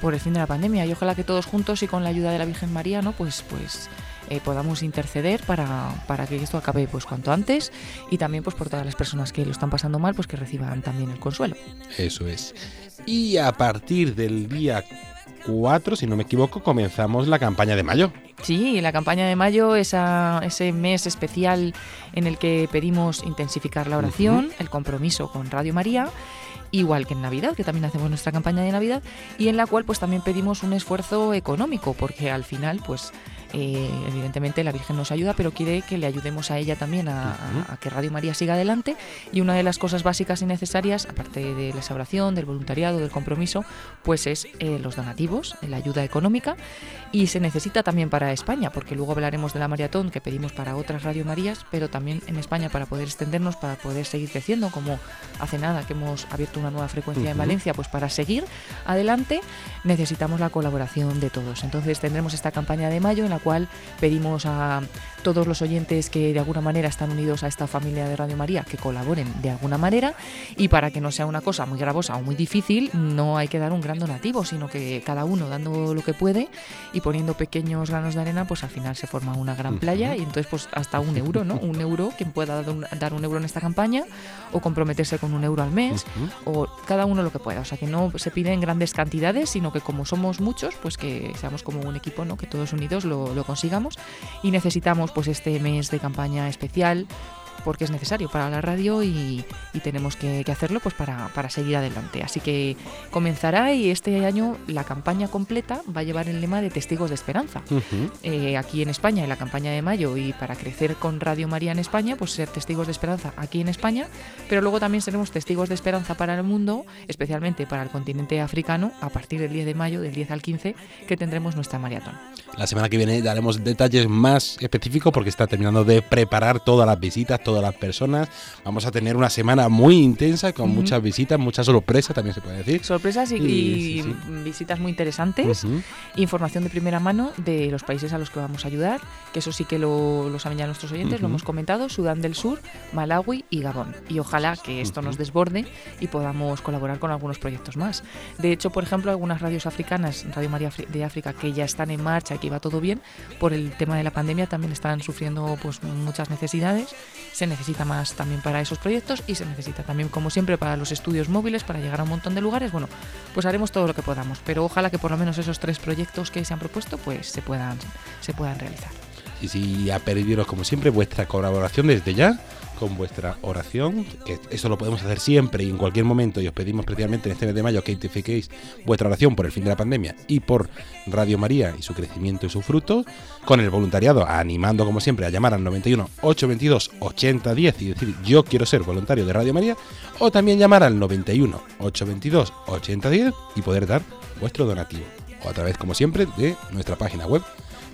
N: por el fin de la pandemia. Y ojalá que todos juntos y con la ayuda de la Virgen María, ¿no? Pues, pues eh, podamos interceder para, para, que esto acabe pues cuanto antes y también pues por todas las personas que lo están pasando mal pues que reciban también el consuelo.
B: Eso es. Y a partir del día 4, si no me equivoco, comenzamos la campaña de mayo.
N: Sí, la campaña de mayo, esa, ese mes especial en el que pedimos intensificar la oración, el compromiso con Radio María igual que en Navidad, que también hacemos nuestra campaña de Navidad, y en la cual pues también pedimos un esfuerzo económico, porque al final pues eh, evidentemente la Virgen nos ayuda, pero quiere que le ayudemos a ella también a, que Radio María siga adelante. Y una de las cosas básicas y necesarias, aparte de la oración, del voluntariado, del compromiso, pues es eh, los donativos, la ayuda económica. Y se necesita también para España, porque luego hablaremos de la maratón que pedimos para otras Radio Marías, pero también en España para poder extendernos, para poder seguir creciendo, como hace nada que hemos abierto una nueva frecuencia en Valencia, pues para seguir adelante necesitamos la colaboración de todos. Entonces tendremos esta campaña de mayo en la cual pedimos a todos los oyentes que de alguna manera están unidos a esta familia de Radio María que colaboren de alguna manera y para que no sea una cosa muy gravosa o muy difícil no hay que dar un gran donativo sino que cada uno dando lo que puede y poniendo pequeños granos de arena pues al final se forma una gran playa y entonces pues hasta un euro, ¿no? Un euro, quien pueda dar un, euro en esta campaña o comprometerse con un euro al mes o cada uno lo que pueda, o sea que no se piden grandes cantidades sino que como somos muchos pues que seamos como un equipo, ¿no? Que todos unidos lo, lo consigamos. Y necesitamos pues este mes de campaña especial porque es necesario para la radio y, tenemos que, hacerlo pues para, seguir adelante. Así que comenzará y este año la campaña completa va a llevar el lema de Testigos de Esperanza. Eh, aquí en España, en la campaña de mayo, y para crecer con Radio María en España, pues ser Testigos de Esperanza aquí en España, pero luego también seremos Testigos de Esperanza para el mundo, especialmente para el continente africano, a partir del 10 de mayo, del 10 al 15, que tendremos nuestra maratón.
B: La semana que viene daremos detalles más específicos porque está terminando de preparar todas las visitas, todas las personas. Vamos a tener una semana muy intensa con muchas visitas, muchas sorpresas también se puede decir.
N: Sorpresas y, visitas muy interesantes. Información de primera mano de los países a los que vamos a ayudar, que eso sí que lo, saben ya nuestros oyentes, lo hemos comentado, Sudán del Sur, Malawi y Gabón. Y ojalá que esto nos desborde y podamos colaborar con algunos proyectos más. De hecho, por ejemplo, algunas radios africanas, Radio María de África, que ya están en marcha y que va todo bien, por el tema de la pandemia también están sufriendo pues muchas necesidades. Se necesita más también para esos proyectos y se necesita también, como siempre, para los estudios móviles, para llegar a un montón de lugares. Bueno, pues haremos todo lo que podamos, pero ojalá que por lo menos esos tres proyectos que se han propuesto pues se puedan, se puedan realizar.
B: Y si ha perdido, como siempre, vuestra colaboración desde ya con vuestra oración, que eso lo podemos hacer siempre y en cualquier momento, y os pedimos especialmente en este mes de mayo que identifiquéis vuestra oración por el fin de la pandemia y por Radio María y su crecimiento y su fruto, con el voluntariado, animando como siempre a llamar al 91 822 8010 y decir yo quiero ser voluntario de Radio María, o también llamar al 91 822 8010 y poder dar vuestro donativo, o a través como siempre de nuestra página web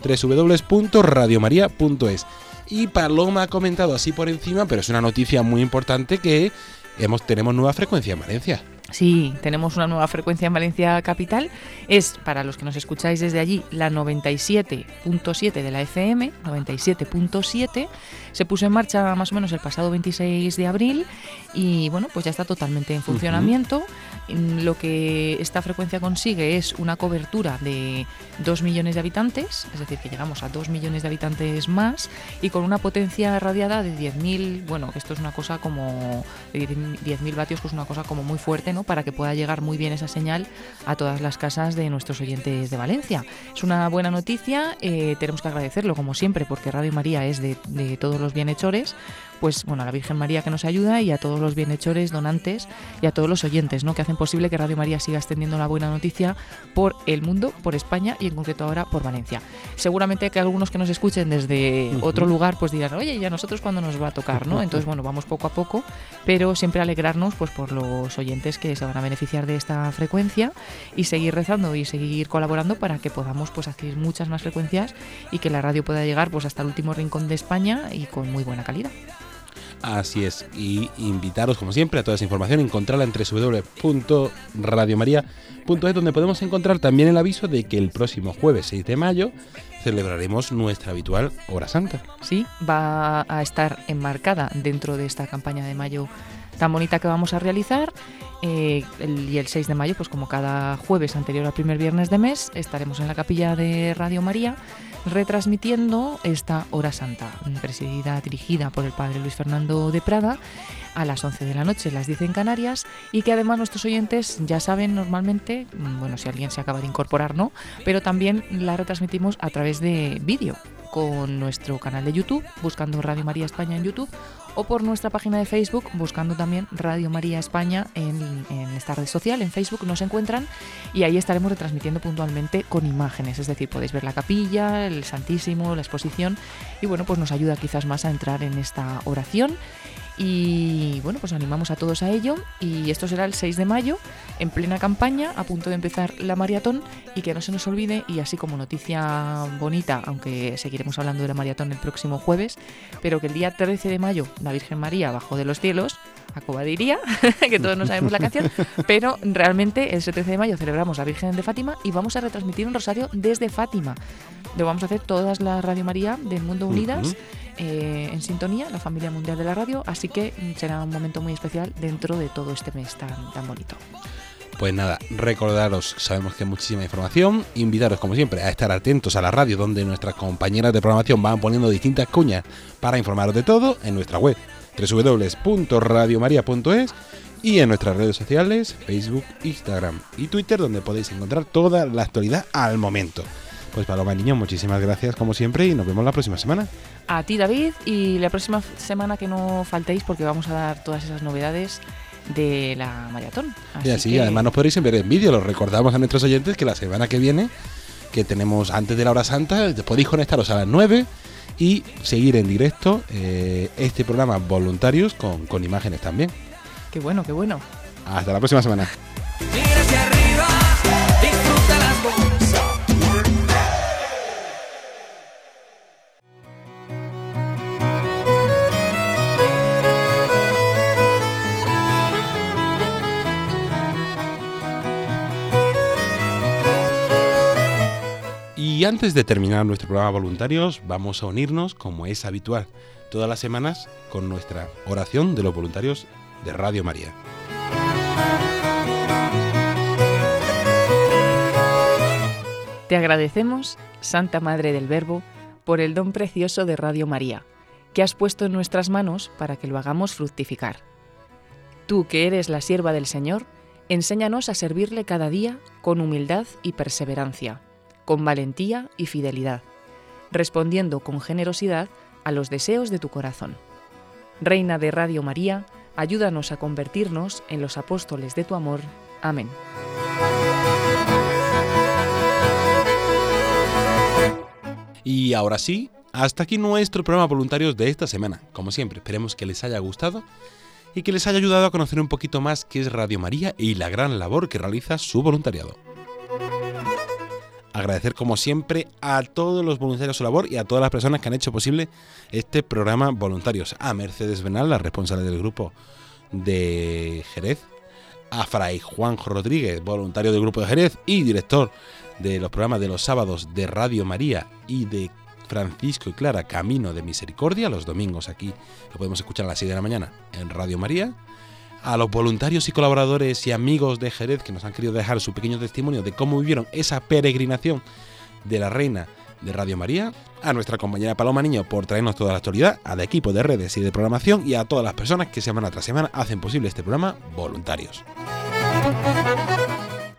B: www.radiomaria.es. Y Paloma ha comentado así por encima, pero es una noticia muy importante que hemos, tenemos nueva frecuencia en Valencia.
N: Sí, tenemos una nueva frecuencia en Valencia Capital. Es, para los que nos escucháis desde allí, la 97.7 de la FM, 97.7. Se puso en marcha más o menos el pasado 26 de abril y bueno, pues ya está totalmente en funcionamiento. Lo que esta frecuencia consigue es una cobertura de 2 millones de habitantes, es decir, que llegamos a 2 millones de habitantes más y con una potencia radiada de 10.000, bueno, esto es una cosa como 10.000 vatios, pues una cosa como muy fuerte, ¿no? Para que pueda llegar muy bien esa señal a todas las casas de nuestros oyentes de Valencia. Es una buena noticia, eh, tenemos que agradecerlo como siempre, porque Radio María es de, de todos los bienhechores, pues bueno, a la Virgen María que nos ayuda y a todos los bienhechores, donantes y a todos los oyentes, ¿no? Que hacen posible que Radio María siga extendiendo la buena noticia por el mundo, por España y en concreto ahora por Valencia. Seguramente que algunos que nos escuchen desde otro lugar pues dirán, oye, ¿y a nosotros cuándo nos va a tocar? ¿no? Entonces, bueno, vamos poco a poco, pero siempre alegrarnos pues por los oyentes que se van a beneficiar de esta frecuencia y seguir rezando y seguir colaborando para que podamos pues adquirir muchas más frecuencias y que la radio pueda llegar pues hasta el último rincón de España y con muy buena calidad.
B: Así es, y invitaros como siempre a toda esa información, encontrarla en www.radiomaria.es, donde podemos encontrar también el aviso de que el próximo jueves 6 de mayo celebraremos nuestra habitual Hora Santa.
N: Sí, va a estar enmarcada dentro de esta campaña de mayo tan bonita que vamos a realizar. Eh, y el 6 de mayo, pues como cada jueves anterior al primer viernes de mes, estaremos en la capilla de Radio María retransmitiendo esta hora santa, presidida, dirigida por el padre Luis Fernando de Prada, a las 11 de la noche, las 10 en Canarias, y que además nuestros oyentes ya saben normalmente, mm, bueno, si alguien se acaba de incorporar, ¿no? Pero también la retransmitimos a través de vídeo con nuestro canal de YouTube, buscando Radio María España en YouTube, o por nuestra página de Facebook, buscando también Radio María España en, en, esta red social, en Facebook nos encuentran y ahí estaremos retransmitiendo puntualmente con imágenes, es decir, podéis ver la capilla, el Santísimo, la exposición y bueno, pues nos ayuda quizás más a entrar en esta oración y bueno, pues animamos a todos a ello. Y esto será el 6 de mayo, en plena campaña, a punto de empezar la maratón. Y que no se nos olvide, y así como noticia bonita, aunque seguiremos hablando de la maratón el próximo jueves, pero que el día 13 de mayo la Virgen María bajó de los cielos, a que todos no sabemos la canción, pero realmente el 13 de mayo celebramos la Virgen de Fátima y vamos a retransmitir un rosario desde Fátima. Lo vamos a hacer todas las Radio María del mundo unidas. Eh, en sintonía, la familia mundial de la radio, así que será un momento muy especial dentro de todo este mes tan, tan bonito.
B: Pues nada, recordaros, sabemos que hay muchísima información, invitaros como siempre a estar atentos a la radio donde nuestras compañeras de programación van poniendo distintas cuñas para informaros de todo en nuestra web www.radiomaria.es y en nuestras redes sociales, Facebook, Instagram y Twitter donde podéis encontrar toda la actualidad al momento. Pues Paloma Niño, muchísimas gracias como siempre y nos vemos la próxima semana.
N: A ti David y la próxima semana que no faltéis porque vamos a dar todas esas novedades de la maratón.
B: y así, además nos podréis enviar en vídeo, lo recordamos a nuestros oyentes que la semana que viene, que tenemos antes de la hora santa, podéis conectaros a las 9 y seguir en directo eh, este programa Voluntarios con, con imágenes también.
N: Qué bueno, qué bueno.
B: Hasta la próxima semana. Y antes de terminar nuestro programa voluntarios, vamos a unirnos, como es habitual, todas las semanas con nuestra oración de los voluntarios de Radio María.
N: Te agradecemos, Santa Madre del Verbo, por el don precioso de Radio María, que has puesto en nuestras manos para que lo hagamos fructificar. Tú, que eres la sierva del Señor, enséñanos a servirle cada día con humildad y perseverancia con valentía y fidelidad, respondiendo con generosidad a los deseos de tu corazón. Reina de Radio María, ayúdanos a convertirnos en los apóstoles de tu amor. Amén.
B: Y ahora sí, hasta aquí nuestro programa voluntarios de esta semana. Como siempre, esperemos que les haya gustado y que les haya ayudado a conocer un poquito más qué es Radio María y la gran labor que realiza su voluntariado. Agradecer como siempre a todos los voluntarios su labor y a todas las personas que han hecho posible este programa voluntarios. A Mercedes Benal, la responsable del grupo de Jerez. A Fray Juan Rodríguez, voluntario del grupo de Jerez y director de los programas de los sábados de Radio María y de Francisco y Clara Camino de Misericordia, los domingos aquí lo podemos escuchar a las 6 de la mañana en Radio María a los voluntarios y colaboradores y amigos de Jerez que nos han querido dejar su pequeño testimonio de cómo vivieron esa peregrinación de la Reina de Radio María, a nuestra compañera Paloma Niño por traernos toda la actualidad, al equipo de redes y de programación y a todas las personas que semana tras semana hacen posible este programa voluntarios.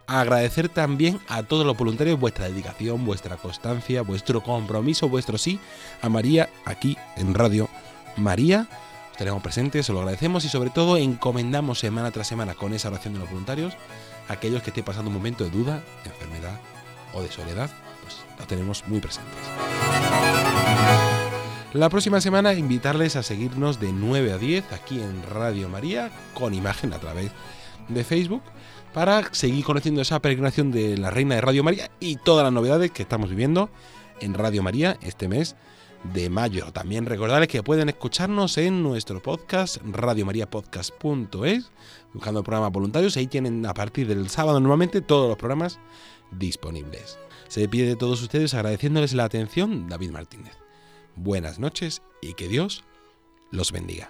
B: Agradecer también a todos los voluntarios vuestra dedicación, vuestra constancia, vuestro compromiso, vuestro sí a María aquí en Radio María estaremos presentes, se lo agradecemos y sobre todo encomendamos semana tras semana con esa oración de los voluntarios a aquellos que estén pasando un momento de duda, de enfermedad o de soledad, pues lo tenemos muy presentes. La próxima semana invitarles a seguirnos de 9 a 10 aquí en Radio María con imagen a través de Facebook para seguir conociendo esa peregrinación de la Reina de Radio María y todas las novedades que estamos viviendo en Radio María este mes de mayo. También recordarles que pueden escucharnos en nuestro podcast, radiomariapodcast.es, buscando programas voluntarios. Ahí tienen a partir del sábado normalmente todos los programas disponibles. Se pide de todos ustedes agradeciéndoles la atención, David Martínez. Buenas noches y que Dios los bendiga.